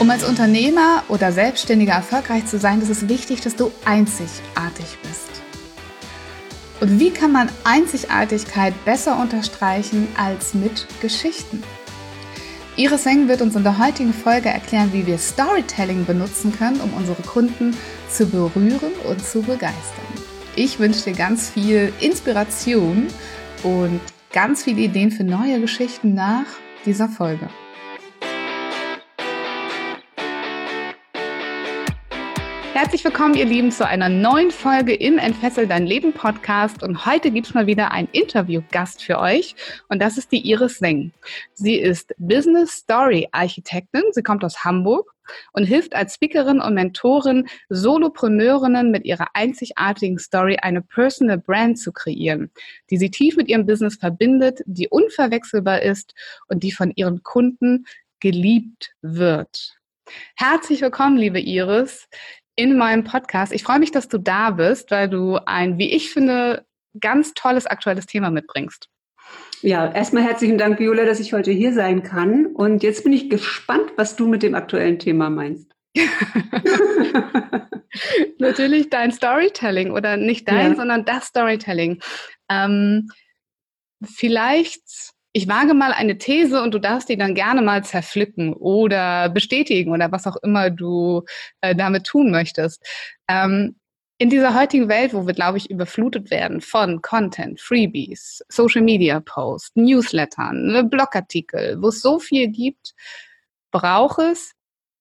Um als Unternehmer oder Selbstständiger erfolgreich zu sein, ist es wichtig, dass du einzigartig bist. Und wie kann man Einzigartigkeit besser unterstreichen als mit Geschichten? Iris Seng wird uns in der heutigen Folge erklären, wie wir Storytelling benutzen können, um unsere Kunden zu berühren und zu begeistern. Ich wünsche dir ganz viel Inspiration und ganz viele Ideen für neue Geschichten nach dieser Folge. Herzlich willkommen, ihr Lieben, zu einer neuen Folge im Entfessel dein Leben Podcast. Und heute gibt es mal wieder einen Interviewgast für euch. Und das ist die Iris Seng. Sie ist Business Story Architektin. Sie kommt aus Hamburg und hilft als Speakerin und Mentorin Solopreneurinnen mit ihrer einzigartigen Story eine Personal Brand zu kreieren, die sie tief mit ihrem Business verbindet, die unverwechselbar ist und die von ihren Kunden geliebt wird. Herzlich willkommen, liebe Iris in meinem Podcast. Ich freue mich, dass du da bist, weil du ein, wie ich finde, ganz tolles aktuelles Thema mitbringst. Ja, erstmal herzlichen Dank, Viola, dass ich heute hier sein kann. Und jetzt bin ich gespannt, was du mit dem aktuellen Thema meinst. Natürlich dein Storytelling oder nicht dein, ja. sondern das Storytelling. Ähm, vielleicht ich wage mal eine These und du darfst die dann gerne mal zerpflücken oder bestätigen oder was auch immer du äh, damit tun möchtest. Ähm, in dieser heutigen Welt, wo wir, glaube ich, überflutet werden von Content, Freebies, Social Media Posts, Newslettern, ne, Blogartikel, wo es so viel gibt, braucht es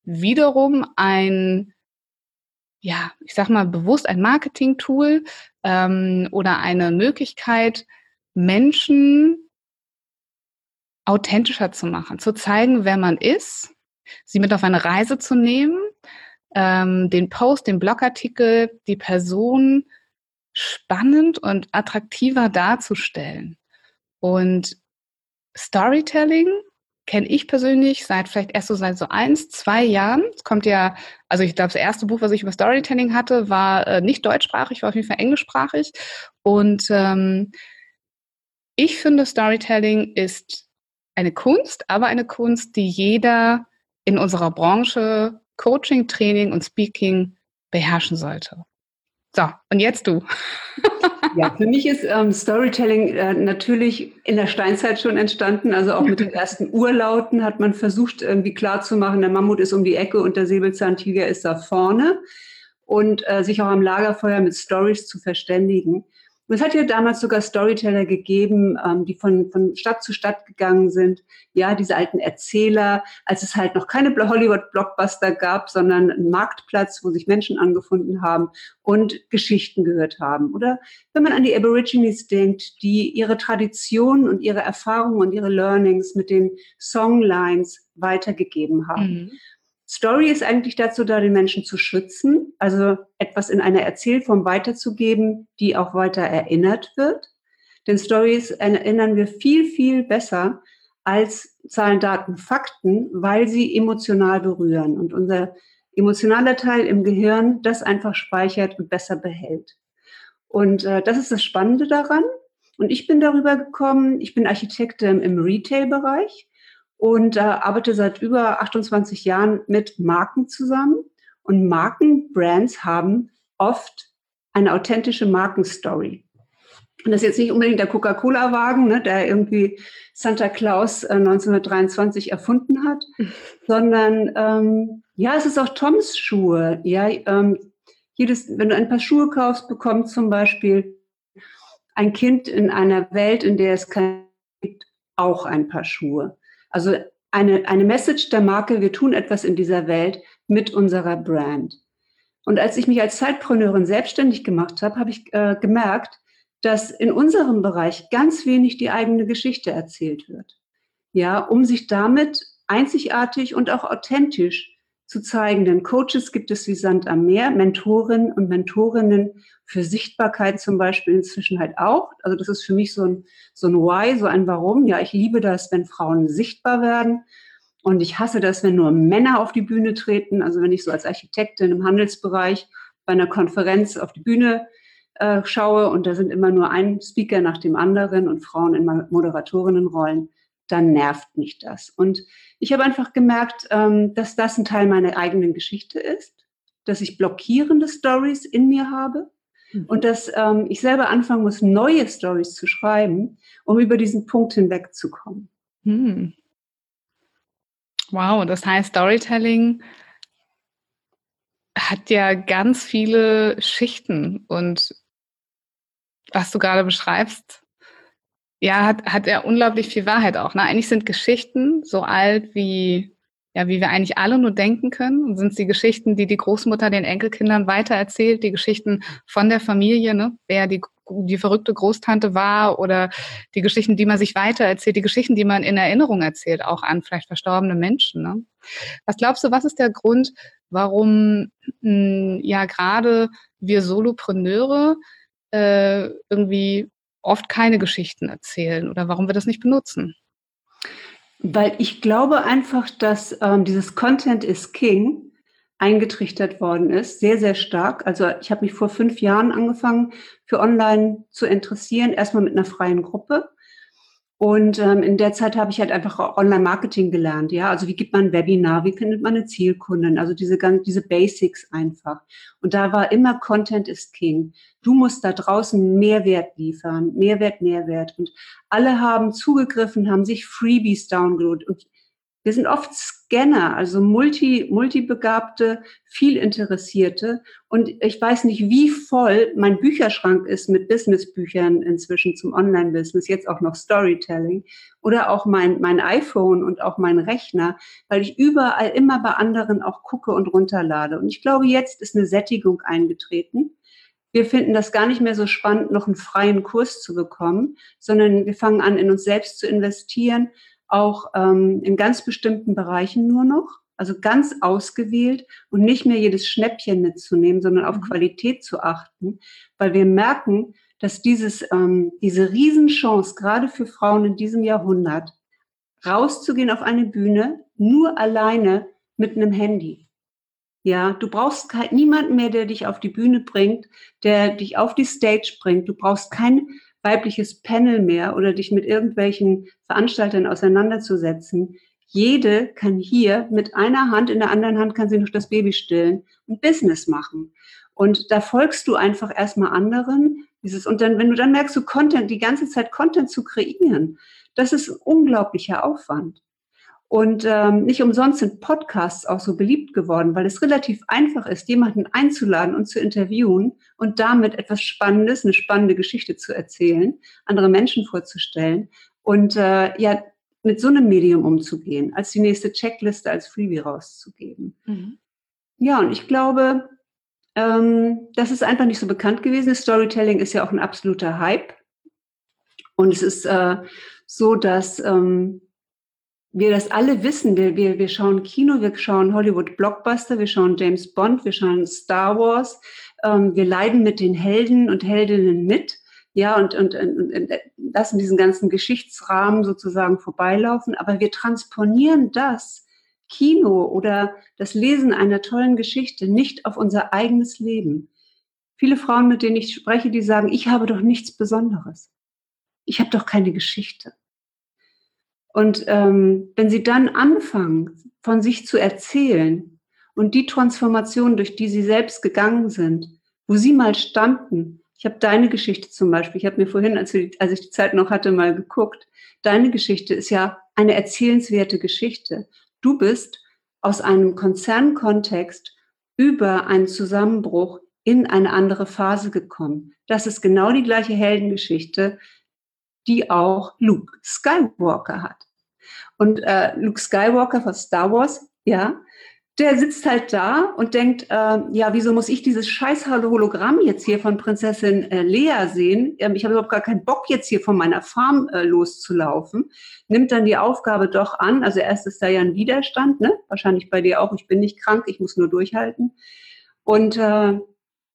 wiederum ein, ja, ich sag mal bewusst ein Marketing-Tool ähm, oder eine Möglichkeit, Menschen authentischer zu machen, zu zeigen, wer man ist, sie mit auf eine Reise zu nehmen, ähm, den Post, den Blogartikel, die Person spannend und attraktiver darzustellen. Und Storytelling kenne ich persönlich seit vielleicht erst so seit so eins, zwei Jahren. Es kommt ja, also ich glaube, das erste Buch, was ich über Storytelling hatte, war äh, nicht deutschsprachig, war auf jeden Fall englischsprachig. Und ähm, ich finde, Storytelling ist eine Kunst, aber eine Kunst, die jeder in unserer Branche Coaching, Training und Speaking beherrschen sollte. So, und jetzt du. ja, für mich ist ähm, Storytelling äh, natürlich in der Steinzeit schon entstanden. Also auch mit den ersten Urlauten hat man versucht, irgendwie klarzumachen, der Mammut ist um die Ecke und der Säbelzahntiger ist da vorne. Und äh, sich auch am Lagerfeuer mit Stories zu verständigen. Und es hat ja damals sogar Storyteller gegeben, ähm, die von, von Stadt zu Stadt gegangen sind. Ja, diese alten Erzähler, als es halt noch keine Hollywood-Blockbuster gab, sondern einen Marktplatz, wo sich Menschen angefunden haben und Geschichten gehört haben. Oder wenn man an die Aborigines denkt, die ihre Traditionen und ihre Erfahrungen und ihre Learnings mit den Songlines weitergegeben haben. Mhm. Story ist eigentlich dazu da, den Menschen zu schützen, also etwas in einer Erzählform weiterzugeben, die auch weiter erinnert wird. Denn Stories erinnern wir viel, viel besser als Zahlen, Daten, Fakten, weil sie emotional berühren und unser emotionaler Teil im Gehirn das einfach speichert und besser behält. Und äh, das ist das Spannende daran. Und ich bin darüber gekommen, ich bin Architektin im Retail-Bereich und äh, arbeite seit über 28 Jahren mit Marken zusammen. Und Marken, Brands haben oft eine authentische Markenstory. Und das ist jetzt nicht unbedingt der Coca-Cola-Wagen, ne, der irgendwie Santa Claus äh, 1923 erfunden hat, sondern ähm, ja, es ist auch Toms Schuhe. Ja, ähm, jedes, wenn du ein paar Schuhe kaufst, bekommt zum Beispiel ein Kind in einer Welt, in der es kein gibt, auch ein paar Schuhe. Also eine, eine Message der Marke, wir tun etwas in dieser Welt mit unserer Brand. Und als ich mich als Zeitpreneurin selbstständig gemacht habe, habe ich äh, gemerkt, dass in unserem Bereich ganz wenig die eigene Geschichte erzählt wird. Ja, um sich damit einzigartig und auch authentisch zu zeigen. Denn Coaches gibt es wie Sand am Meer, Mentorinnen und Mentorinnen für Sichtbarkeit zum Beispiel inzwischen halt auch. Also das ist für mich so ein, so ein Why, so ein Warum. Ja, ich liebe das, wenn Frauen sichtbar werden. Und ich hasse das, wenn nur Männer auf die Bühne treten. Also wenn ich so als Architektin im Handelsbereich bei einer Konferenz auf die Bühne äh, schaue und da sind immer nur ein Speaker nach dem anderen und Frauen in Moderatorinnenrollen, dann nervt mich das. Und ich habe einfach gemerkt, ähm, dass das ein Teil meiner eigenen Geschichte ist, dass ich blockierende Stories in mir habe mhm. und dass ähm, ich selber anfangen muss, neue Stories zu schreiben, um über diesen Punkt hinwegzukommen. Hm. Wow, das heißt, Storytelling hat ja ganz viele Schichten und was du gerade beschreibst, ja, hat, hat er unglaublich viel Wahrheit auch. Ne? Eigentlich sind Geschichten so alt wie, ja, wie wir eigentlich alle nur denken können. Und sind es die Geschichten, die die Großmutter den Enkelkindern weitererzählt, die Geschichten von der Familie, ne? wer die, die verrückte Großtante war oder die Geschichten, die man sich weitererzählt, die Geschichten, die man in Erinnerung erzählt, auch an vielleicht verstorbene Menschen. Ne? Was glaubst du, was ist der Grund, warum mh, hm, ja gerade wir Solopreneure äh, irgendwie oft keine Geschichten erzählen oder warum wir das nicht benutzen? Weil ich glaube einfach, dass ähm, dieses Content is King eingetrichtert worden ist, sehr, sehr stark. Also ich habe mich vor fünf Jahren angefangen, für Online zu interessieren, erstmal mit einer freien Gruppe. Und ähm, in der Zeit habe ich halt einfach Online-Marketing gelernt. Ja, also wie gibt man ein Webinar, wie findet man eine Zielkunden, also diese ganz, diese Basics einfach. Und da war immer Content is King. Du musst da draußen Mehrwert liefern, Mehrwert, Mehrwert. Und alle haben zugegriffen, haben sich Freebies downloadet. Und wir sind oft Scanner, also multi, multibegabte, viel Interessierte. Und ich weiß nicht, wie voll mein Bücherschrank ist mit Businessbüchern inzwischen zum Online-Business, jetzt auch noch Storytelling oder auch mein, mein iPhone und auch mein Rechner, weil ich überall immer bei anderen auch gucke und runterlade. Und ich glaube, jetzt ist eine Sättigung eingetreten. Wir finden das gar nicht mehr so spannend, noch einen freien Kurs zu bekommen, sondern wir fangen an, in uns selbst zu investieren auch ähm, in ganz bestimmten Bereichen nur noch, also ganz ausgewählt und nicht mehr jedes Schnäppchen mitzunehmen, sondern auf mhm. Qualität zu achten, weil wir merken, dass dieses, ähm, diese Riesenchance, gerade für Frauen in diesem Jahrhundert, rauszugehen auf eine Bühne, nur alleine mit einem Handy. Ja, du brauchst kein, niemanden mehr, der dich auf die Bühne bringt, der dich auf die Stage bringt. Du brauchst kein weibliches Panel mehr oder dich mit irgendwelchen Veranstaltern auseinanderzusetzen. Jede kann hier mit einer Hand, in der anderen Hand kann sie noch das Baby stillen und Business machen. Und da folgst du einfach erstmal anderen. Dieses, und dann, wenn du dann merkst, du Content, die ganze Zeit Content zu kreieren, das ist ein unglaublicher Aufwand. Und ähm, nicht umsonst sind Podcasts auch so beliebt geworden, weil es relativ einfach ist, jemanden einzuladen und zu interviewen und damit etwas Spannendes, eine spannende Geschichte zu erzählen, andere Menschen vorzustellen und äh, ja, mit so einem Medium umzugehen, als die nächste Checkliste als Freebie rauszugeben. Mhm. Ja, und ich glaube, ähm, das ist einfach nicht so bekannt gewesen. Storytelling ist ja auch ein absoluter Hype. Und es ist äh, so, dass ähm, wir das alle wissen. Wir, wir, wir schauen Kino, wir schauen Hollywood-Blockbuster, wir schauen James Bond, wir schauen Star Wars. Ähm, wir leiden mit den Helden und Heldinnen mit. Ja, und, und, und, und lassen diesen ganzen Geschichtsrahmen sozusagen vorbeilaufen. Aber wir transponieren das Kino oder das Lesen einer tollen Geschichte nicht auf unser eigenes Leben. Viele Frauen, mit denen ich spreche, die sagen, ich habe doch nichts Besonderes. Ich habe doch keine Geschichte. Und ähm, wenn sie dann anfangen, von sich zu erzählen und die Transformation, durch die sie selbst gegangen sind, wo sie mal standen, ich habe deine Geschichte zum Beispiel, ich habe mir vorhin, als, wir, als ich die Zeit noch hatte, mal geguckt, deine Geschichte ist ja eine erzählenswerte Geschichte. Du bist aus einem Konzernkontext über einen Zusammenbruch in eine andere Phase gekommen. Das ist genau die gleiche Heldengeschichte, die auch Luke Skywalker hat. Und äh, Luke Skywalker von Star Wars, ja, der sitzt halt da und denkt, äh, ja, wieso muss ich dieses scheiß Hologramm jetzt hier von Prinzessin äh, Lea sehen? Ähm, ich habe überhaupt gar keinen Bock, jetzt hier von meiner Farm äh, loszulaufen. Nimmt dann die Aufgabe doch an. Also erst ist da ja ein Widerstand, ne? Wahrscheinlich bei dir auch. Ich bin nicht krank, ich muss nur durchhalten. Und äh,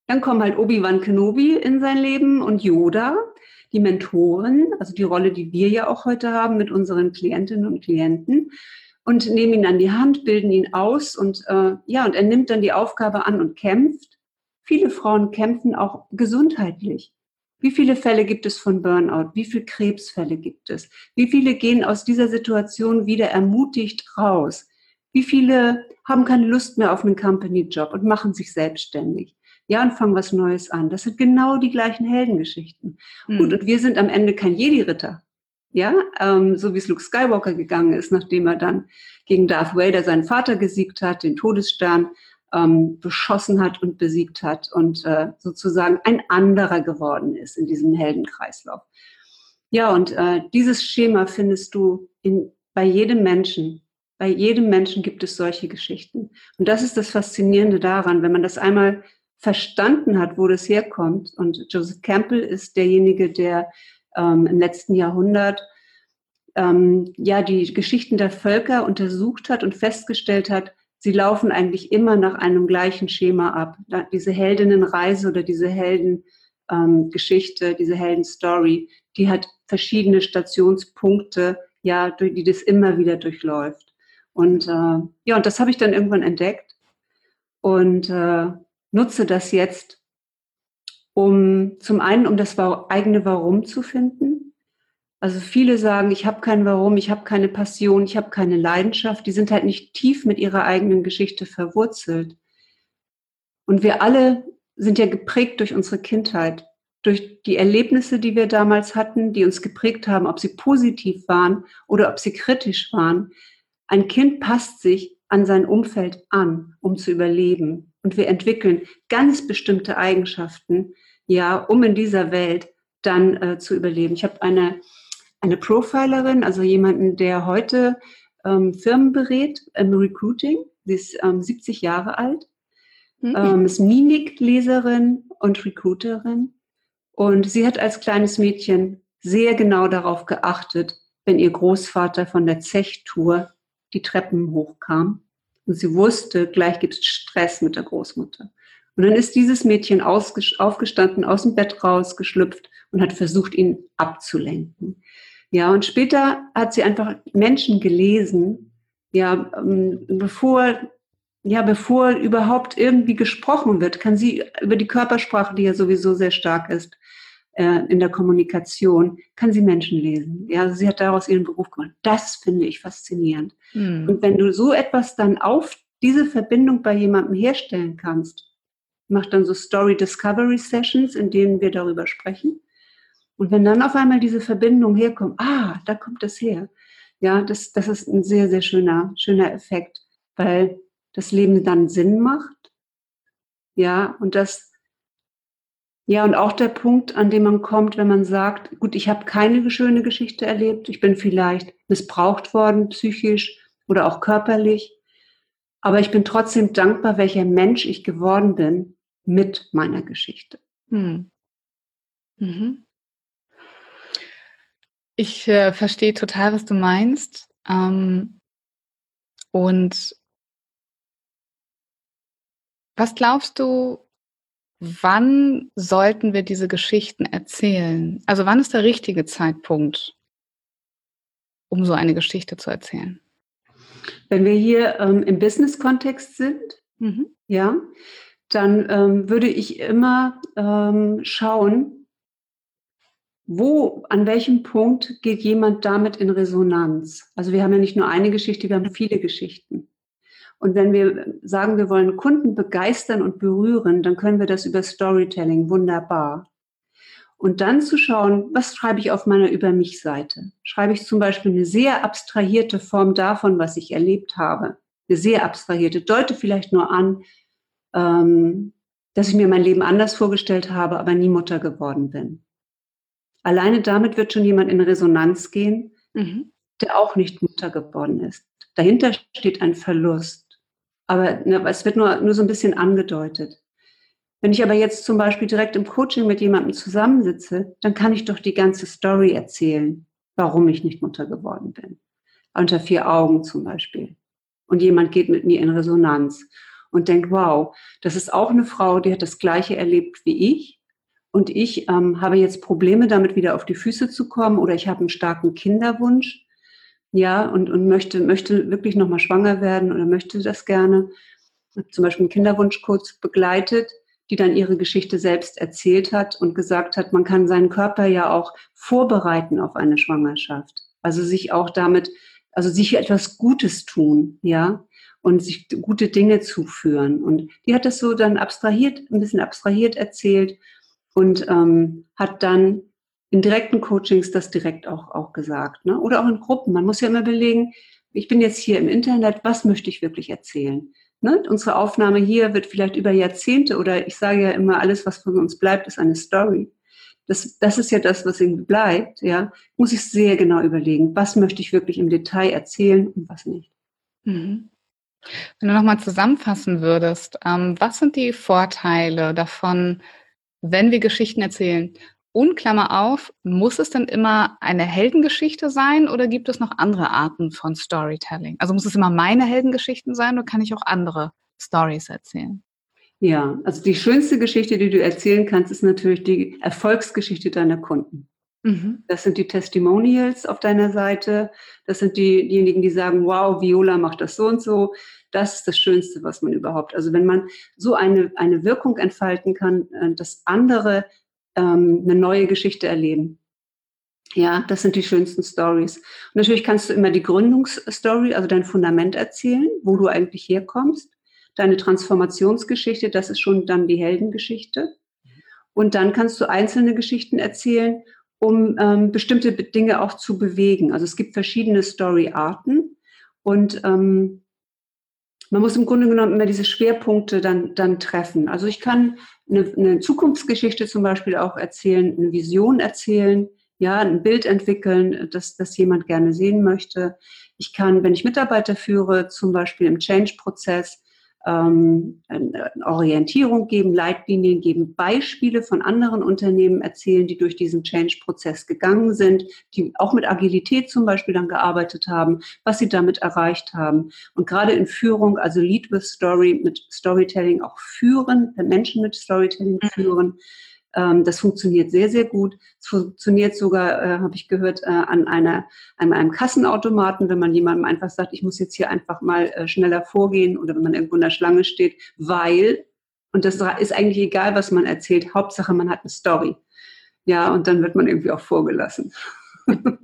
dann kommen halt Obi-Wan Kenobi in sein Leben und Yoda, die Mentoren, also die Rolle, die wir ja auch heute haben mit unseren Klientinnen und Klienten und nehmen ihn an die Hand, bilden ihn aus und äh, ja, und er nimmt dann die Aufgabe an und kämpft. Viele Frauen kämpfen auch gesundheitlich. Wie viele Fälle gibt es von Burnout? Wie viele Krebsfälle gibt es? Wie viele gehen aus dieser Situation wieder ermutigt raus? Wie viele haben keine Lust mehr auf einen Company-Job und machen sich selbstständig? Ja, und fangen was Neues an. Das sind genau die gleichen Heldengeschichten. Mhm. Gut, und wir sind am Ende kein Jedi-Ritter ja, ähm, so wie es Luke Skywalker gegangen ist, nachdem er dann gegen Darth Vader seinen Vater gesiegt hat, den Todesstern ähm, beschossen hat und besiegt hat und äh, sozusagen ein anderer geworden ist in diesem Heldenkreislauf. Ja, und äh, dieses Schema findest du in, bei jedem Menschen. Bei jedem Menschen gibt es solche Geschichten. Und das ist das Faszinierende daran, wenn man das einmal verstanden hat, wo das herkommt. Und Joseph Campbell ist derjenige, der ähm, im letzten Jahrhundert ähm, ja die Geschichten der Völker untersucht hat und festgestellt hat, sie laufen eigentlich immer nach einem gleichen Schema ab. Diese Heldinnenreise oder diese Heldengeschichte, ähm, diese Heldenstory, die hat verschiedene Stationspunkte, ja, die das immer wieder durchläuft. Und äh, ja, und das habe ich dann irgendwann entdeckt und äh, nutze das jetzt um zum einen, um das eigene Warum zu finden. Also viele sagen, ich habe kein Warum, ich habe keine Passion, ich habe keine Leidenschaft. Die sind halt nicht tief mit ihrer eigenen Geschichte verwurzelt. Und wir alle sind ja geprägt durch unsere Kindheit, durch die Erlebnisse, die wir damals hatten, die uns geprägt haben, ob sie positiv waren oder ob sie kritisch waren. Ein Kind passt sich an sein Umfeld an, um zu überleben. Und wir entwickeln ganz bestimmte Eigenschaften, ja, um in dieser Welt dann äh, zu überleben. Ich habe eine, eine Profilerin, also jemanden, der heute ähm, Firmen berät im Recruiting. Sie ist ähm, 70 Jahre alt, mhm. ähm, ist Mimikleserin und Recruiterin. Und sie hat als kleines Mädchen sehr genau darauf geachtet, wenn ihr Großvater von der Zechtour die Treppen hochkam. Und sie wusste, gleich gibt es Stress mit der Großmutter. Und dann ist dieses Mädchen aufgestanden, aus dem Bett rausgeschlüpft und hat versucht, ihn abzulenken. Ja, und später hat sie einfach Menschen gelesen, ja, ähm, bevor, ja, bevor überhaupt irgendwie gesprochen wird, kann sie über die Körpersprache, die ja sowieso sehr stark ist, äh, in der Kommunikation, kann sie Menschen lesen. Ja, also sie hat daraus ihren Beruf gemacht. Das finde ich faszinierend. Mhm. Und wenn du so etwas dann auf diese Verbindung bei jemandem herstellen kannst, macht dann so Story Discovery Sessions, in denen wir darüber sprechen. Und wenn dann auf einmal diese Verbindung herkommt, ah, da kommt das her. Ja, das, das ist ein sehr, sehr schöner, schöner Effekt, weil das Leben dann Sinn macht. Ja, und das, ja, und auch der Punkt, an dem man kommt, wenn man sagt, gut, ich habe keine schöne Geschichte erlebt, ich bin vielleicht missbraucht worden, psychisch oder auch körperlich, aber ich bin trotzdem dankbar, welcher Mensch ich geworden bin, mit meiner Geschichte. Hm. Mhm. Ich äh, verstehe total, was du meinst. Ähm, und was glaubst du, wann sollten wir diese Geschichten erzählen? Also wann ist der richtige Zeitpunkt, um so eine Geschichte zu erzählen? Wenn wir hier ähm, im Business-Kontext sind, mhm. ja, dann ähm, würde ich immer ähm, schauen, wo, an welchem Punkt geht jemand damit in Resonanz? Also wir haben ja nicht nur eine Geschichte, wir haben viele Geschichten. Und wenn wir sagen, wir wollen Kunden begeistern und berühren, dann können wir das über Storytelling wunderbar. Und dann zu schauen, was schreibe ich auf meiner Über mich Seite? Schreibe ich zum Beispiel eine sehr abstrahierte Form davon, was ich erlebt habe? Eine sehr abstrahierte, deute vielleicht nur an, ähm, dass ich mir mein Leben anders vorgestellt habe, aber nie Mutter geworden bin. Alleine damit wird schon jemand in Resonanz gehen, mhm. der auch nicht Mutter geworden ist. Dahinter steht ein Verlust. Aber ne, es wird nur, nur so ein bisschen angedeutet. Wenn ich aber jetzt zum Beispiel direkt im Coaching mit jemandem zusammensitze, dann kann ich doch die ganze Story erzählen, warum ich nicht Mutter geworden bin. Unter vier Augen zum Beispiel. Und jemand geht mit mir in Resonanz und denkt, wow, das ist auch eine Frau, die hat das Gleiche erlebt wie ich. Und ich ähm, habe jetzt Probleme damit, wieder auf die Füße zu kommen oder ich habe einen starken Kinderwunsch. Ja, und, und möchte, möchte wirklich nochmal schwanger werden oder möchte das gerne. Zum Beispiel einen Kinderwunschcoach begleitet, die dann ihre Geschichte selbst erzählt hat und gesagt hat, man kann seinen Körper ja auch vorbereiten auf eine Schwangerschaft. Also sich auch damit, also sich etwas Gutes tun, ja, und sich gute Dinge zuführen. Und die hat das so dann abstrahiert, ein bisschen abstrahiert erzählt und ähm, hat dann in direkten Coachings das direkt auch, auch gesagt. Ne? Oder auch in Gruppen. Man muss ja immer überlegen, ich bin jetzt hier im Internet, was möchte ich wirklich erzählen? Ne? Unsere Aufnahme hier wird vielleicht über Jahrzehnte oder ich sage ja immer, alles, was von uns bleibt, ist eine Story. Das, das ist ja das, was irgendwie bleibt. Ja, muss ich sehr genau überlegen, was möchte ich wirklich im Detail erzählen und was nicht. Mhm. Wenn du nochmal zusammenfassen würdest, ähm, was sind die Vorteile davon, wenn wir Geschichten erzählen? Und Klammer auf, muss es denn immer eine Heldengeschichte sein oder gibt es noch andere Arten von Storytelling? Also muss es immer meine Heldengeschichten sein oder kann ich auch andere Stories erzählen? Ja, also die schönste Geschichte, die du erzählen kannst, ist natürlich die Erfolgsgeschichte deiner Kunden. Mhm. Das sind die Testimonials auf deiner Seite. Das sind die, diejenigen, die sagen, wow, Viola macht das so und so. Das ist das Schönste, was man überhaupt. Also wenn man so eine, eine Wirkung entfalten kann, äh, dass andere ähm, eine neue Geschichte erleben. Ja, das sind die schönsten Stories. Und natürlich kannst du immer die Gründungsstory, also dein Fundament erzählen, wo du eigentlich herkommst. Deine Transformationsgeschichte, das ist schon dann die Heldengeschichte. Und dann kannst du einzelne Geschichten erzählen, um ähm, bestimmte Dinge auch zu bewegen. Also es gibt verschiedene Story-Arten und ähm, man muss im Grunde genommen immer diese Schwerpunkte dann, dann treffen. Also ich kann eine, eine Zukunftsgeschichte zum Beispiel auch erzählen, eine Vision erzählen, ja, ein Bild entwickeln, das, das jemand gerne sehen möchte. Ich kann, wenn ich Mitarbeiter führe, zum Beispiel im Change-Prozess, ähm, Orientierung geben, Leitlinien geben, Beispiele von anderen Unternehmen erzählen, die durch diesen Change-Prozess gegangen sind, die auch mit Agilität zum Beispiel dann gearbeitet haben, was sie damit erreicht haben. Und gerade in Führung, also Lead with Story, mit Storytelling auch führen, Menschen mit Storytelling mhm. führen, ähm, das funktioniert sehr, sehr gut. Es funktioniert sogar, äh, habe ich gehört, äh, an, einer, an einem Kassenautomaten, wenn man jemandem einfach sagt, ich muss jetzt hier einfach mal äh, schneller vorgehen oder wenn man irgendwo in der Schlange steht, weil, und das ist eigentlich egal, was man erzählt, Hauptsache man hat eine Story. Ja, und dann wird man irgendwie auch vorgelassen.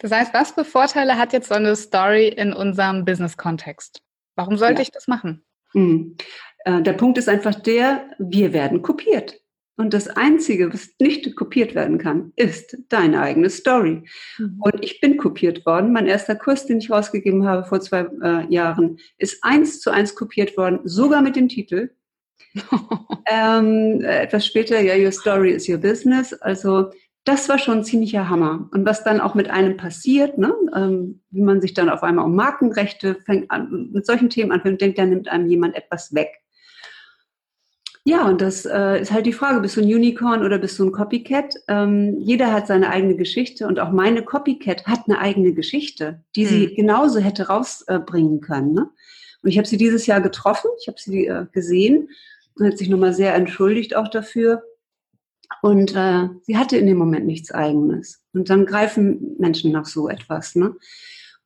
Das heißt, was für Vorteile hat jetzt so eine Story in unserem Business-Kontext? Warum sollte ja. ich das machen? Mhm. Der Punkt ist einfach der, wir werden kopiert. Und das Einzige, was nicht kopiert werden kann, ist deine eigene Story. Mhm. Und ich bin kopiert worden. Mein erster Kurs, den ich rausgegeben habe vor zwei äh, Jahren, ist eins zu eins kopiert worden, sogar mit dem Titel. ähm, etwas später, ja, Your Story is Your Business. Also das war schon ein ziemlicher Hammer. Und was dann auch mit einem passiert, ne, ähm, wie man sich dann auf einmal um Markenrechte fängt an, mit solchen Themen anfängt, denkt, da nimmt einem jemand etwas weg. Ja, und das äh, ist halt die Frage, bist du ein Unicorn oder bist du ein Copycat? Ähm, jeder hat seine eigene Geschichte und auch meine Copycat hat eine eigene Geschichte, die mhm. sie genauso hätte rausbringen äh, können. Ne? Und ich habe sie dieses Jahr getroffen, ich habe sie äh, gesehen und hat sich nochmal sehr entschuldigt auch dafür. Und äh, sie hatte in dem Moment nichts Eigenes. Und dann greifen Menschen nach so etwas. Ne?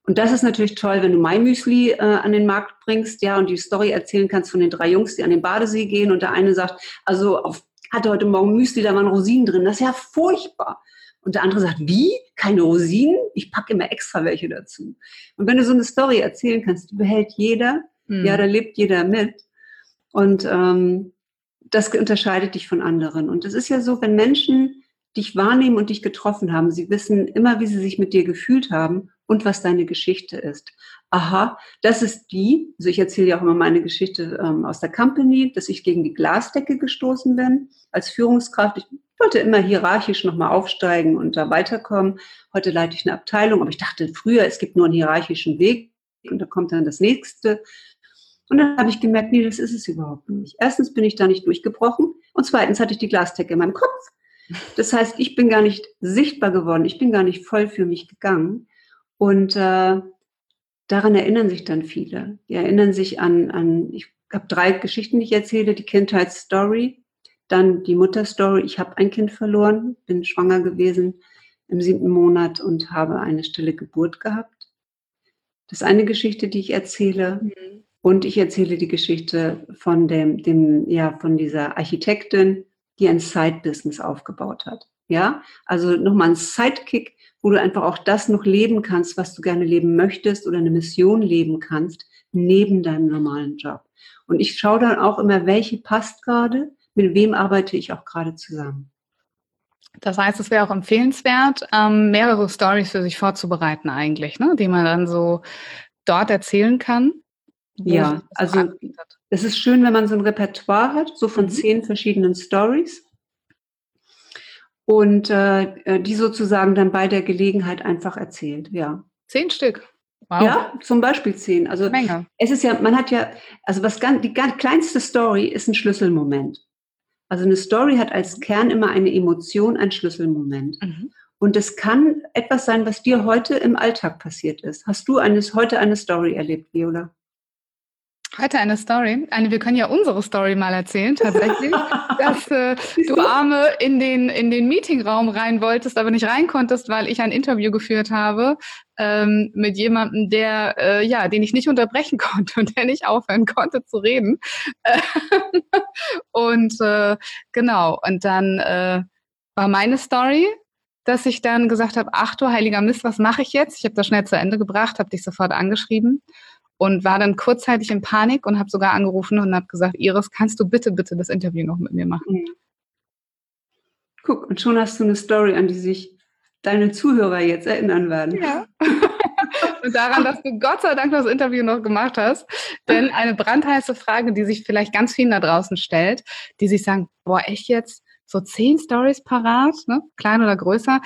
Und das ist natürlich toll, wenn du My Müsli äh, an den Markt bringst, ja, und die Story erzählen kannst von den drei Jungs, die an den Badesee gehen und der eine sagt, also auf, hatte heute Morgen Müsli, da waren Rosinen drin, das ist ja furchtbar. Und der andere sagt, wie? Keine Rosinen? Ich packe immer extra welche dazu. Und wenn du so eine Story erzählen kannst, die behält jeder, mhm. ja, da lebt jeder mit. Und ähm, das unterscheidet dich von anderen. Und es ist ja so, wenn Menschen dich wahrnehmen und dich getroffen haben, sie wissen immer, wie sie sich mit dir gefühlt haben und was deine Geschichte ist. Aha, das ist die, also ich erzähle ja auch immer meine Geschichte ähm, aus der Company, dass ich gegen die Glasdecke gestoßen bin als Führungskraft. Ich wollte immer hierarchisch nochmal aufsteigen und da weiterkommen. Heute leite ich eine Abteilung, aber ich dachte früher, es gibt nur einen hierarchischen Weg und da kommt dann das nächste. Und dann habe ich gemerkt, nee, das ist es überhaupt nicht. Erstens bin ich da nicht durchgebrochen und zweitens hatte ich die Glasdecke in meinem Kopf. Das heißt, ich bin gar nicht sichtbar geworden, ich bin gar nicht voll für mich gegangen. Und äh, daran erinnern sich dann viele. Die erinnern sich an, an ich habe drei Geschichten, die ich erzähle, die Kindheitsstory, dann die Mutterstory, ich habe ein Kind verloren, bin schwanger gewesen im siebten Monat und habe eine stille Geburt gehabt. Das ist eine Geschichte, die ich erzähle. Mhm. Und ich erzähle die Geschichte von dem, dem, ja, von dieser Architektin, die ein Side-Business aufgebaut hat. Ja, also nochmal ein Sidekick, wo du einfach auch das noch leben kannst, was du gerne leben möchtest oder eine Mission leben kannst, neben deinem normalen Job. Und ich schaue dann auch immer, welche passt gerade, mit wem arbeite ich auch gerade zusammen. Das heißt, es wäre auch empfehlenswert, ähm, mehrere Stories für sich vorzubereiten eigentlich, ne? die man dann so dort erzählen kann. Ja, also es ist schön, wenn man so ein Repertoire hat, so von mhm. zehn verschiedenen Stories und äh, äh, die sozusagen dann bei der Gelegenheit einfach erzählt. Ja. Zehn Stück. Wow. Ja, zum Beispiel zehn. Also Menge. es ist ja, man hat ja, also was ganz, die ganz kleinste Story ist ein Schlüsselmoment. Also eine Story hat als Kern immer eine Emotion, ein Schlüsselmoment. Mhm. Und es kann etwas sein, was dir heute im Alltag passiert ist. Hast du eines, heute eine Story erlebt, Viola? Heute eine Story. Eine, wir können ja unsere Story mal erzählen, tatsächlich. dass äh, du Arme in den, in den Meetingraum rein wolltest, aber nicht rein konntest, weil ich ein Interview geführt habe ähm, mit jemandem, der, äh, ja, den ich nicht unterbrechen konnte und der nicht aufhören konnte zu reden. und äh, genau, und dann äh, war meine Story, dass ich dann gesagt habe, ach du heiliger Mist, was mache ich jetzt? Ich habe das schnell zu Ende gebracht, habe dich sofort angeschrieben und war dann kurzzeitig in Panik und habe sogar angerufen und habe gesagt, Iris, kannst du bitte, bitte das Interview noch mit mir machen? Mhm. Guck, und schon hast du eine Story, an die sich deine Zuhörer jetzt erinnern werden. Ja. und daran, dass du Gott sei Dank das Interview noch gemacht hast. Denn eine brandheiße Frage, die sich vielleicht ganz vielen da draußen stellt, die sich sagen, boah, echt jetzt so zehn Stories parat, ne? klein oder größer,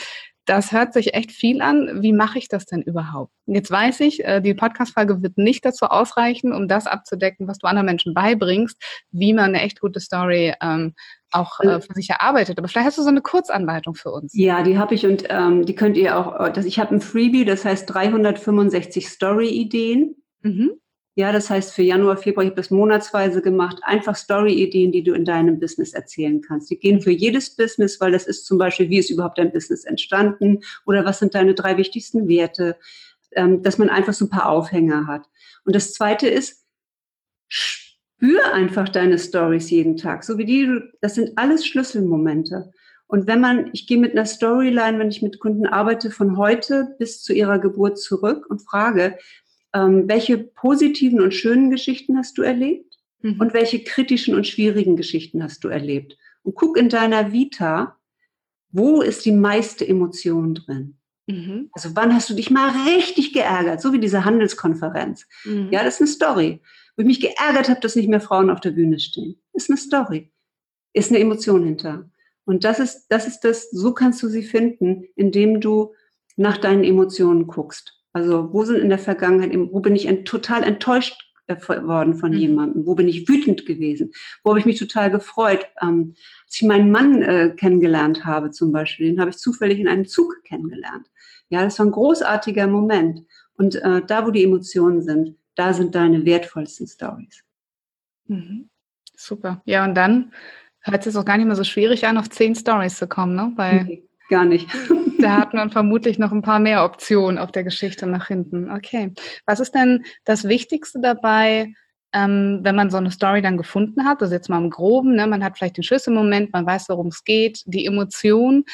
das hört sich echt viel an. Wie mache ich das denn überhaupt? Jetzt weiß ich, äh, die Podcast-Folge wird nicht dazu ausreichen, um das abzudecken, was du anderen Menschen beibringst, wie man eine echt gute Story ähm, auch äh, für sich erarbeitet. Aber vielleicht hast du so eine Kurzanleitung für uns. Ja, die habe ich und ähm, die könnt ihr auch, äh, das, ich habe ein Freebie, das heißt 365 Story-Ideen. Mhm. Ja, das heißt für Januar, Februar, ich habe das monatsweise gemacht, einfach Story-Ideen, die du in deinem Business erzählen kannst. Die gehen für jedes Business, weil das ist zum Beispiel, wie ist überhaupt dein Business entstanden oder was sind deine drei wichtigsten Werte, ähm, dass man einfach so ein paar Aufhänger hat. Und das Zweite ist, spür einfach deine Stories jeden Tag, so wie die, das sind alles Schlüsselmomente. Und wenn man, ich gehe mit einer Storyline, wenn ich mit Kunden arbeite, von heute bis zu ihrer Geburt zurück und frage, ähm, welche positiven und schönen Geschichten hast du erlebt mhm. und welche kritischen und schwierigen Geschichten hast du erlebt. Und guck in deiner Vita, wo ist die meiste Emotion drin? Mhm. Also wann hast du dich mal richtig geärgert, so wie diese Handelskonferenz. Mhm. Ja, das ist eine Story. Wo ich mich geärgert habe, dass nicht mehr Frauen auf der Bühne stehen. Ist eine Story. Ist eine Emotion hinter. Und das ist, das ist das, so kannst du sie finden, indem du nach deinen Emotionen guckst. Also wo sind in der Vergangenheit, wo bin ich ent total enttäuscht äh, worden von mhm. jemandem? Wo bin ich wütend gewesen? Wo habe ich mich total gefreut? Ähm, als ich meinen Mann äh, kennengelernt habe zum Beispiel, den habe ich zufällig in einem Zug kennengelernt. Ja, das war ein großartiger Moment. Und äh, da, wo die Emotionen sind, da sind deine wertvollsten Stories. Mhm. Super. Ja, und dann hört es auch gar nicht mehr so schwierig an, auf zehn Stories zu kommen, ne? Weil nee, gar nicht. Da hat man vermutlich noch ein paar mehr Optionen auf der Geschichte nach hinten. Okay. Was ist denn das Wichtigste dabei, ähm, wenn man so eine Story dann gefunden hat? Also jetzt mal im Groben, ne? man hat vielleicht den Schlüsselmoment, man weiß, worum es geht, die Emotion.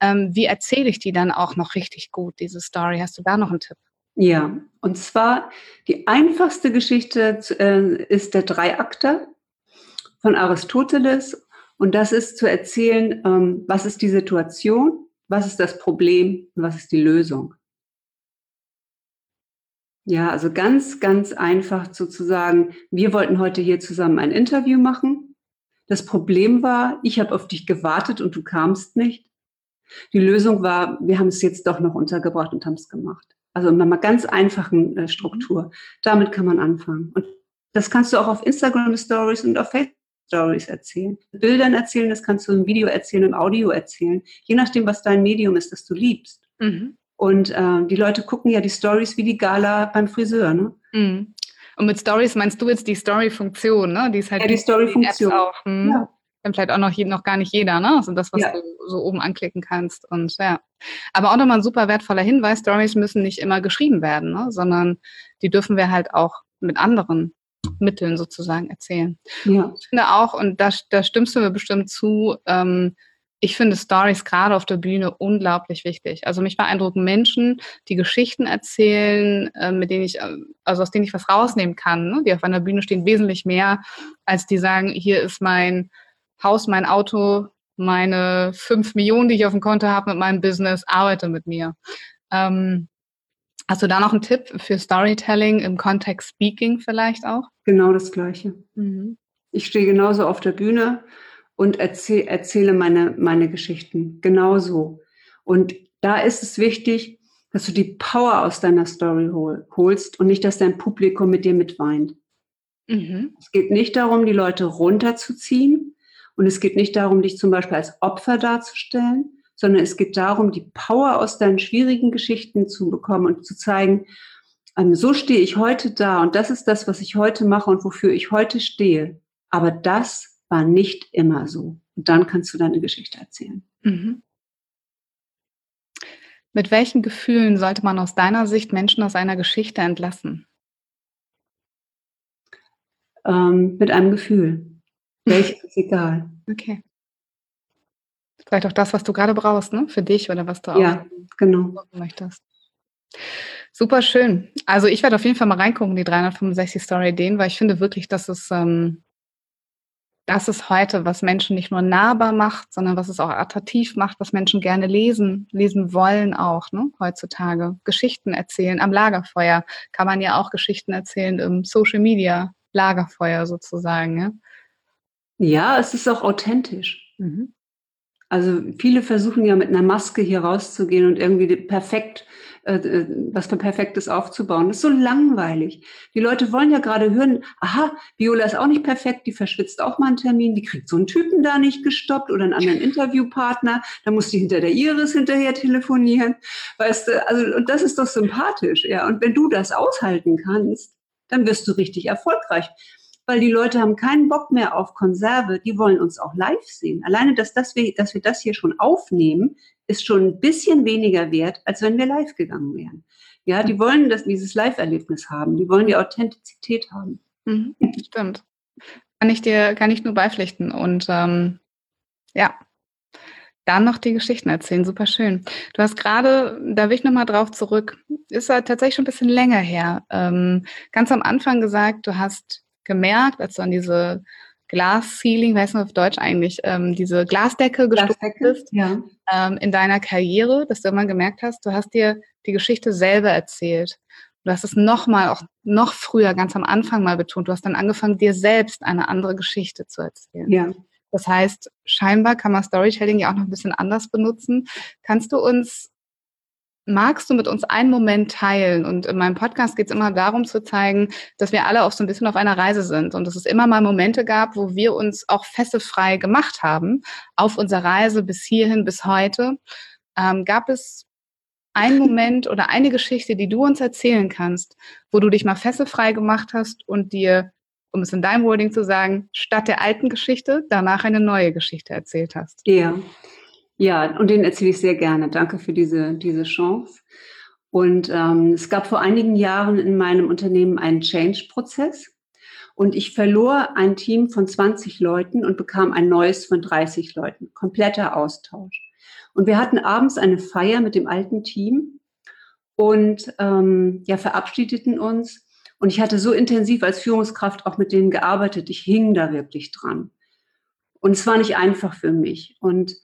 Ähm, wie erzähle ich die dann auch noch richtig gut, diese Story? Hast du da noch einen Tipp? Ja, und zwar die einfachste Geschichte äh, ist der Dreiakter von Aristoteles. Und das ist zu erzählen, ähm, was ist die Situation, was ist das Problem und was ist die Lösung? Ja, also ganz, ganz einfach sozusagen, wir wollten heute hier zusammen ein Interview machen. Das Problem war, ich habe auf dich gewartet und du kamst nicht. Die Lösung war, wir haben es jetzt doch noch untergebracht und haben es gemacht. Also in einer ganz einfachen äh, Struktur. Damit kann man anfangen. Und Das kannst du auch auf Instagram Stories und auf Facebook Stories erzählen. Bildern erzählen, das kannst du im Video erzählen, im Audio erzählen, je nachdem, was dein Medium ist, das du liebst. Mhm. Und äh, die Leute gucken ja die Stories wie die Gala beim Friseur. Ne? Mhm. Und mit Stories meinst du jetzt die Story-Funktion, ne? Die ist halt ja, die Story-Funktion. Hm? Ja. Dann vielleicht auch noch, noch gar nicht jeder, ne? Also das, was ja. du so oben anklicken kannst. Und ja. Aber auch nochmal ein super wertvoller Hinweis, Stories müssen nicht immer geschrieben werden, ne? sondern die dürfen wir halt auch mit anderen Mitteln sozusagen erzählen. Ja. Ich finde auch, und da, da stimmst du mir bestimmt zu, ähm, ich finde Stories gerade auf der Bühne unglaublich wichtig. Also mich beeindrucken Menschen, die Geschichten erzählen, äh, mit denen ich, äh, also aus denen ich was rausnehmen kann, ne? die auf einer Bühne stehen, wesentlich mehr, als die sagen, hier ist mein Haus, mein Auto, meine fünf Millionen, die ich auf dem Konto habe mit meinem Business, arbeite mit mir. Ähm, hast du da noch einen Tipp für Storytelling im Kontext Speaking vielleicht auch? Genau das Gleiche. Mhm. Ich stehe genauso auf der Bühne und erzähl, erzähle meine, meine Geschichten. Genauso. Und da ist es wichtig, dass du die Power aus deiner Story hol, holst und nicht, dass dein Publikum mit dir mitweint. Mhm. Es geht nicht darum, die Leute runterzuziehen, und es geht nicht darum, dich zum Beispiel als Opfer darzustellen, sondern es geht darum, die Power aus deinen schwierigen Geschichten zu bekommen und zu zeigen, ähm, so stehe ich heute da und das ist das, was ich heute mache und wofür ich heute stehe. Aber das war nicht immer so. Und dann kannst du deine Geschichte erzählen. Mhm. Mit welchen Gefühlen sollte man aus deiner Sicht Menschen aus einer Geschichte entlassen? Ähm, mit einem Gefühl. Welches ist egal. Okay. Vielleicht auch das, was du gerade brauchst, ne? Für dich oder was du ja, auch genau. möchtest. Super schön. Also ich werde auf jeden Fall mal reingucken, die 365 Story-Ideen, weil ich finde wirklich, dass es, ähm, das ist heute, was Menschen nicht nur nahbar macht, sondern was es auch attraktiv macht, was Menschen gerne lesen, lesen wollen auch, ne, heutzutage. Geschichten erzählen. Am Lagerfeuer kann man ja auch Geschichten erzählen im Social Media Lagerfeuer sozusagen, ja. Ja, es ist auch authentisch. Mhm. Also viele versuchen ja mit einer Maske hier rauszugehen und irgendwie perfekt äh, äh, was für Perfektes aufzubauen. Das ist so langweilig. Die Leute wollen ja gerade hören, aha, Viola ist auch nicht perfekt, die verschwitzt auch mal einen Termin, die kriegt so einen Typen da nicht gestoppt oder einen anderen Interviewpartner, da muss die hinter der Iris hinterher telefonieren. Weißt du, also und das ist doch sympathisch, ja. Und wenn du das aushalten kannst, dann wirst du richtig erfolgreich weil die Leute haben keinen Bock mehr auf Konserve, die wollen uns auch live sehen. Alleine, dass, das wir, dass wir das hier schon aufnehmen, ist schon ein bisschen weniger wert, als wenn wir live gegangen wären. Ja, die wollen das, dieses Live-Erlebnis haben, die wollen die Authentizität haben. Mhm, stimmt. Kann ich dir, kann ich nur beipflichten. Und ähm, ja, dann noch die Geschichten erzählen, super schön. Du hast gerade, da will ich nochmal drauf zurück, ist ja tatsächlich schon ein bisschen länger her, ähm, ganz am Anfang gesagt, du hast gemerkt, als du an diese Glas-Ceiling, weiß man auf Deutsch eigentlich, ähm, diese Glasdecke gestoßen bist ja. ähm, in deiner Karriere, dass du immer gemerkt hast, du hast dir die Geschichte selber erzählt. Du hast es nochmal, auch noch früher, ganz am Anfang mal betont. Du hast dann angefangen, dir selbst eine andere Geschichte zu erzählen. Ja. Das heißt, scheinbar kann man Storytelling ja auch noch ein bisschen anders benutzen. Kannst du uns magst du mit uns einen Moment teilen? Und in meinem Podcast geht es immer darum zu zeigen, dass wir alle auch so ein bisschen auf einer Reise sind und dass es immer mal Momente gab, wo wir uns auch fesselfrei gemacht haben auf unserer Reise bis hierhin, bis heute. Ähm, gab es einen Moment oder eine Geschichte, die du uns erzählen kannst, wo du dich mal fesselfrei gemacht hast und dir, um es in deinem Wording zu sagen, statt der alten Geschichte danach eine neue Geschichte erzählt hast? Ja. Ja, und den erzähle ich sehr gerne. Danke für diese, diese Chance. Und ähm, es gab vor einigen Jahren in meinem Unternehmen einen Change-Prozess. Und ich verlor ein Team von 20 Leuten und bekam ein neues von 30 Leuten. Kompletter Austausch. Und wir hatten abends eine Feier mit dem alten Team und ähm, ja, verabschiedeten uns. Und ich hatte so intensiv als Führungskraft auch mit denen gearbeitet. Ich hing da wirklich dran. Und es war nicht einfach für mich. Und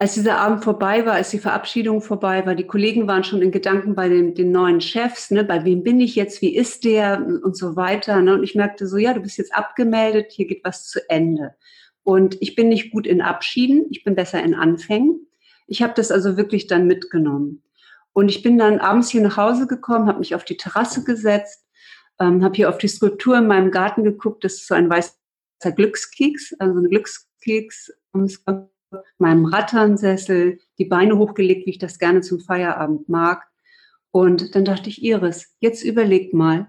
als dieser Abend vorbei war, als die Verabschiedung vorbei war, die Kollegen waren schon in Gedanken bei den, den neuen Chefs, ne, bei wem bin ich jetzt, wie ist der und so weiter. Ne? Und ich merkte so, ja, du bist jetzt abgemeldet, hier geht was zu Ende. Und ich bin nicht gut in Abschieden, ich bin besser in Anfängen. Ich habe das also wirklich dann mitgenommen. Und ich bin dann abends hier nach Hause gekommen, habe mich auf die Terrasse gesetzt ähm, habe hier auf die Skulptur in meinem Garten geguckt. Das ist so ein weißer Glückskeks, also ein Glückskeks meinem Ratternsessel, die Beine hochgelegt, wie ich das gerne zum Feierabend mag. Und dann dachte ich, Iris, jetzt überleg mal,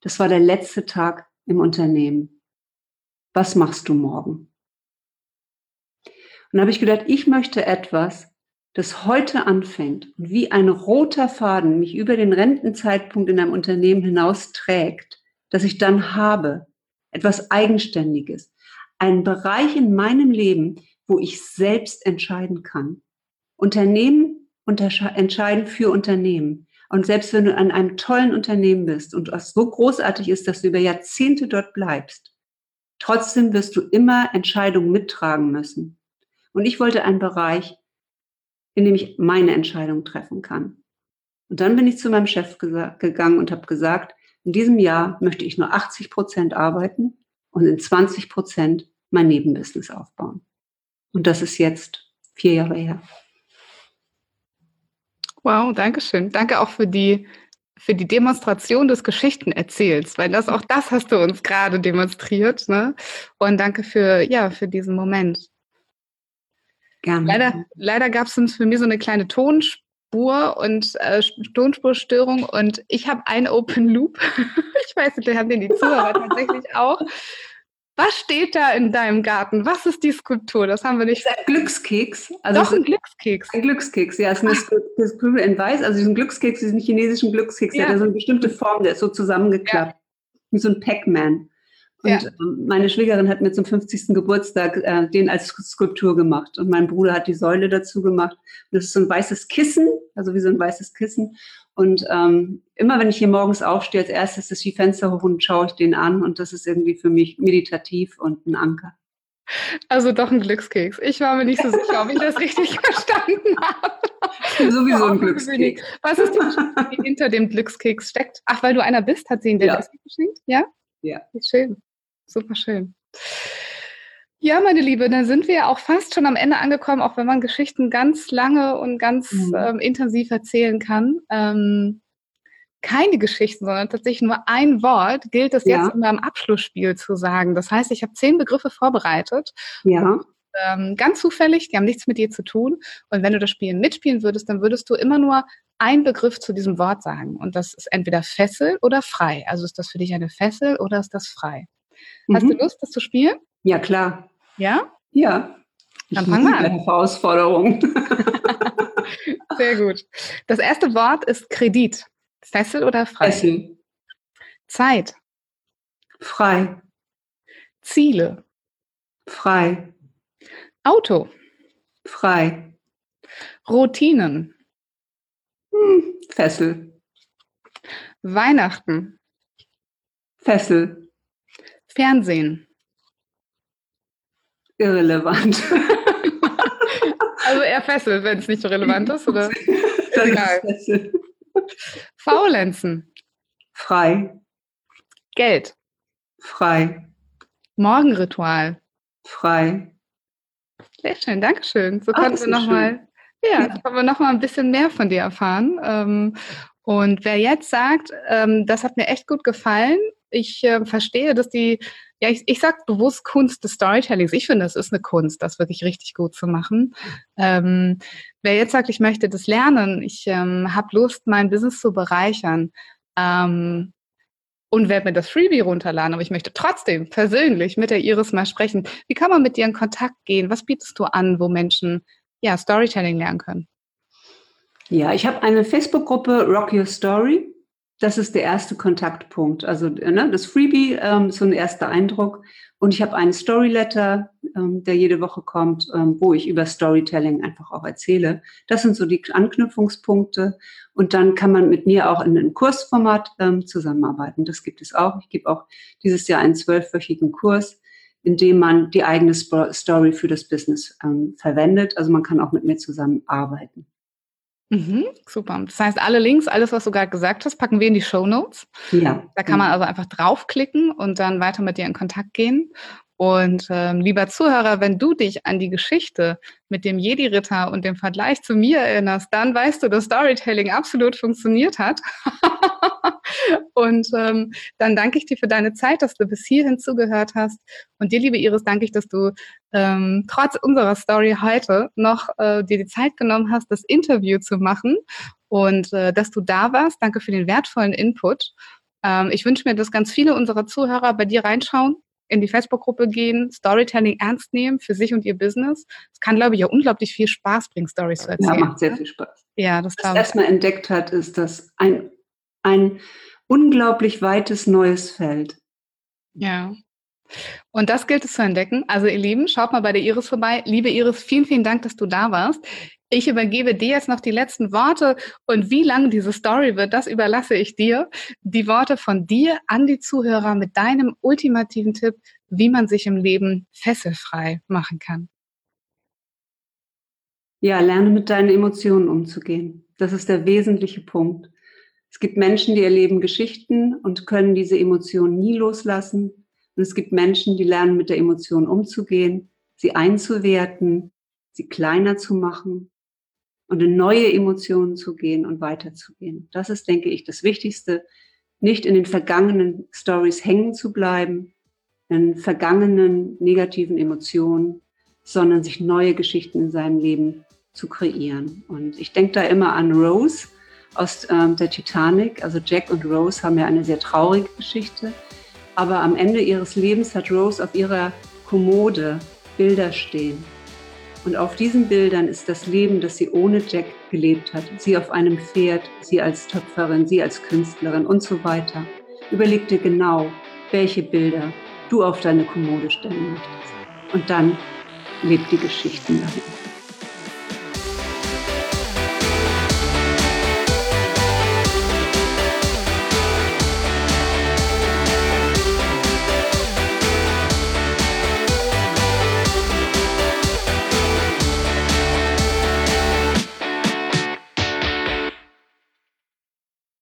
das war der letzte Tag im Unternehmen. Was machst du morgen? Und habe ich gedacht, ich möchte etwas, das heute anfängt und wie ein roter Faden mich über den Rentenzeitpunkt in einem Unternehmen hinaus trägt, dass ich dann habe, etwas Eigenständiges, einen Bereich in meinem Leben, wo ich selbst entscheiden kann. Unternehmen entscheiden für Unternehmen. Und selbst wenn du an einem tollen Unternehmen bist und was so großartig ist, dass du über Jahrzehnte dort bleibst, trotzdem wirst du immer Entscheidungen mittragen müssen. Und ich wollte einen Bereich, in dem ich meine Entscheidung treffen kann. Und dann bin ich zu meinem Chef gegangen und habe gesagt, in diesem Jahr möchte ich nur 80 Prozent arbeiten und in 20 Prozent mein Nebenbusiness aufbauen. Und das ist jetzt vier Jahre her. Wow, danke schön. Danke auch für die, für die Demonstration des Geschichtenerzähls, weil das auch das hast du uns gerade demonstriert. Ne? Und danke für, ja, für diesen Moment. Gerne. Leider, leider gab es für mich so eine kleine Tonspur und äh, Tonspurstörung und ich habe einen Open Loop. ich weiß nicht, haben den die Zuhörer tatsächlich auch. Was steht da in deinem Garten? Was ist die Skulptur? Das haben wir nicht. Das ist ein Glückskeks. Also Doch, ein Glückskeks. Ein Glückskeks, ja. Es ist eine Skulptur in Weiß. Also diesen Glückskeks, diesen chinesischen Glückskeks, ja. der hat so eine bestimmte Form, der ist so zusammengeklappt. Ja. Wie so ein Pac-Man. Und ja. Ähm, meine Schwägerin hat mir zum 50. Geburtstag äh, den als Skulptur gemacht. Und mein Bruder hat die Säule dazu gemacht. Und das ist so ein weißes Kissen, also wie so ein weißes Kissen. Und ähm, immer wenn ich hier morgens aufstehe, als erstes ist die Fenster hoch und schaue ich den an. Und das ist irgendwie für mich meditativ und ein Anker. Also doch ein Glückskeks. Ich war mir nicht so sicher, ob ich das richtig verstanden habe. Sowieso ein Glückskeks. Was ist die Geschichte, die hinter dem Glückskeks steckt? Ach, weil du einer bist, hat sie ihn dir ja. geschenkt? Ja? Ja. Schön. Super schön. Ja, meine Liebe, dann sind wir auch fast schon am Ende angekommen, auch wenn man Geschichten ganz lange und ganz mhm. ähm, intensiv erzählen kann. Ähm, keine Geschichten, sondern tatsächlich nur ein Wort gilt es ja. jetzt in meinem Abschlussspiel zu sagen. Das heißt, ich habe zehn Begriffe vorbereitet. Ja. Ähm, ganz zufällig, die haben nichts mit dir zu tun. Und wenn du das Spiel mitspielen würdest, dann würdest du immer nur einen Begriff zu diesem Wort sagen. Und das ist entweder Fessel oder frei. Also ist das für dich eine Fessel oder ist das frei? Hast mhm. du Lust, das zu spielen? Ja, klar. Ja? Ja. Dann fangen wir an. Herausforderung. Sehr gut. Das erste Wort ist Kredit. Fessel oder frei? Fessel. Zeit. Frei. Ziele. Frei. Auto. Frei. Routinen. Hm, Fessel. Weihnachten. Fessel. Fernsehen. Irrelevant. also eher fesselt, wenn es nicht so relevant ist, oder? Dann egal. Ist Faulenzen. Frei. Geld. Frei. Morgenritual. Frei. Sehr schön, Dankeschön. So Ach, konnten wir nochmal ja, ja. wir noch mal ein bisschen mehr von dir erfahren. Ähm, und wer jetzt sagt, ähm, das hat mir echt gut gefallen, ich äh, verstehe, dass die, ja, ich, ich sage bewusst Kunst des Storytellings. Ich finde, es ist eine Kunst, das wirklich richtig gut zu machen. Ähm, wer jetzt sagt, ich möchte das lernen, ich ähm, habe Lust, mein Business zu bereichern ähm, und werde mir das Freebie runterladen, aber ich möchte trotzdem persönlich mit der Iris mal sprechen. Wie kann man mit dir in Kontakt gehen? Was bietest du an, wo Menschen ja Storytelling lernen können? Ja, ich habe eine Facebook-Gruppe Rock Your Story das ist der erste Kontaktpunkt. Also ne, das Freebie, ähm, so ein erster Eindruck. Und ich habe einen Storyletter, ähm, der jede Woche kommt, ähm, wo ich über Storytelling einfach auch erzähle. Das sind so die Anknüpfungspunkte. Und dann kann man mit mir auch in einem Kursformat ähm, zusammenarbeiten. Das gibt es auch. Ich gebe auch dieses Jahr einen zwölfwöchigen Kurs, in dem man die eigene Story für das Business ähm, verwendet. Also man kann auch mit mir zusammenarbeiten. Mhm, super. Das heißt, alle Links, alles, was du gerade gesagt hast, packen wir in die Show Notes. Ja. Da kann man also einfach draufklicken und dann weiter mit dir in Kontakt gehen. Und ähm, lieber Zuhörer, wenn du dich an die Geschichte mit dem Jedi-Ritter und dem Vergleich zu mir erinnerst, dann weißt du, dass Storytelling absolut funktioniert hat. und ähm, dann danke ich dir für deine Zeit, dass du bis hierhin zugehört hast. Und dir, liebe Iris, danke ich, dass du ähm, trotz unserer Story heute noch äh, dir die Zeit genommen hast, das Interview zu machen und äh, dass du da warst. Danke für den wertvollen Input. Ähm, ich wünsche mir, dass ganz viele unserer Zuhörer bei dir reinschauen in die Facebook-Gruppe gehen, Storytelling ernst nehmen für sich und ihr Business. Es kann, glaube ich, ja unglaublich viel Spaß bringen, Stories zu erzählen. Ja, macht sehr viel Spaß. Ja, das Was erstmal entdeckt hat, ist das ein, ein unglaublich weites neues Feld. Ja. Und das gilt es zu entdecken. Also ihr Lieben, schaut mal bei der Iris vorbei. Liebe Iris, vielen, vielen Dank, dass du da warst. Ich übergebe dir jetzt noch die letzten Worte und wie lang diese Story wird, das überlasse ich dir. Die Worte von dir an die Zuhörer mit deinem ultimativen Tipp, wie man sich im Leben fesselfrei machen kann. Ja, lerne mit deinen Emotionen umzugehen. Das ist der wesentliche Punkt. Es gibt Menschen, die erleben Geschichten und können diese Emotionen nie loslassen. Und es gibt Menschen, die lernen mit der Emotion umzugehen, sie einzuwerten, sie kleiner zu machen und in neue Emotionen zu gehen und weiterzugehen. Das ist, denke ich, das Wichtigste, nicht in den vergangenen Stories hängen zu bleiben, in vergangenen negativen Emotionen, sondern sich neue Geschichten in seinem Leben zu kreieren. Und ich denke da immer an Rose aus ähm, der Titanic. Also Jack und Rose haben ja eine sehr traurige Geschichte. Aber am Ende ihres Lebens hat Rose auf ihrer Kommode Bilder stehen und auf diesen Bildern ist das Leben, das sie ohne Jack gelebt hat. Sie auf einem Pferd, sie als Töpferin, sie als Künstlerin und so weiter. Überleg dir genau, welche Bilder du auf deine Kommode stellen möchtest. Und dann lebt die Geschichten dahin.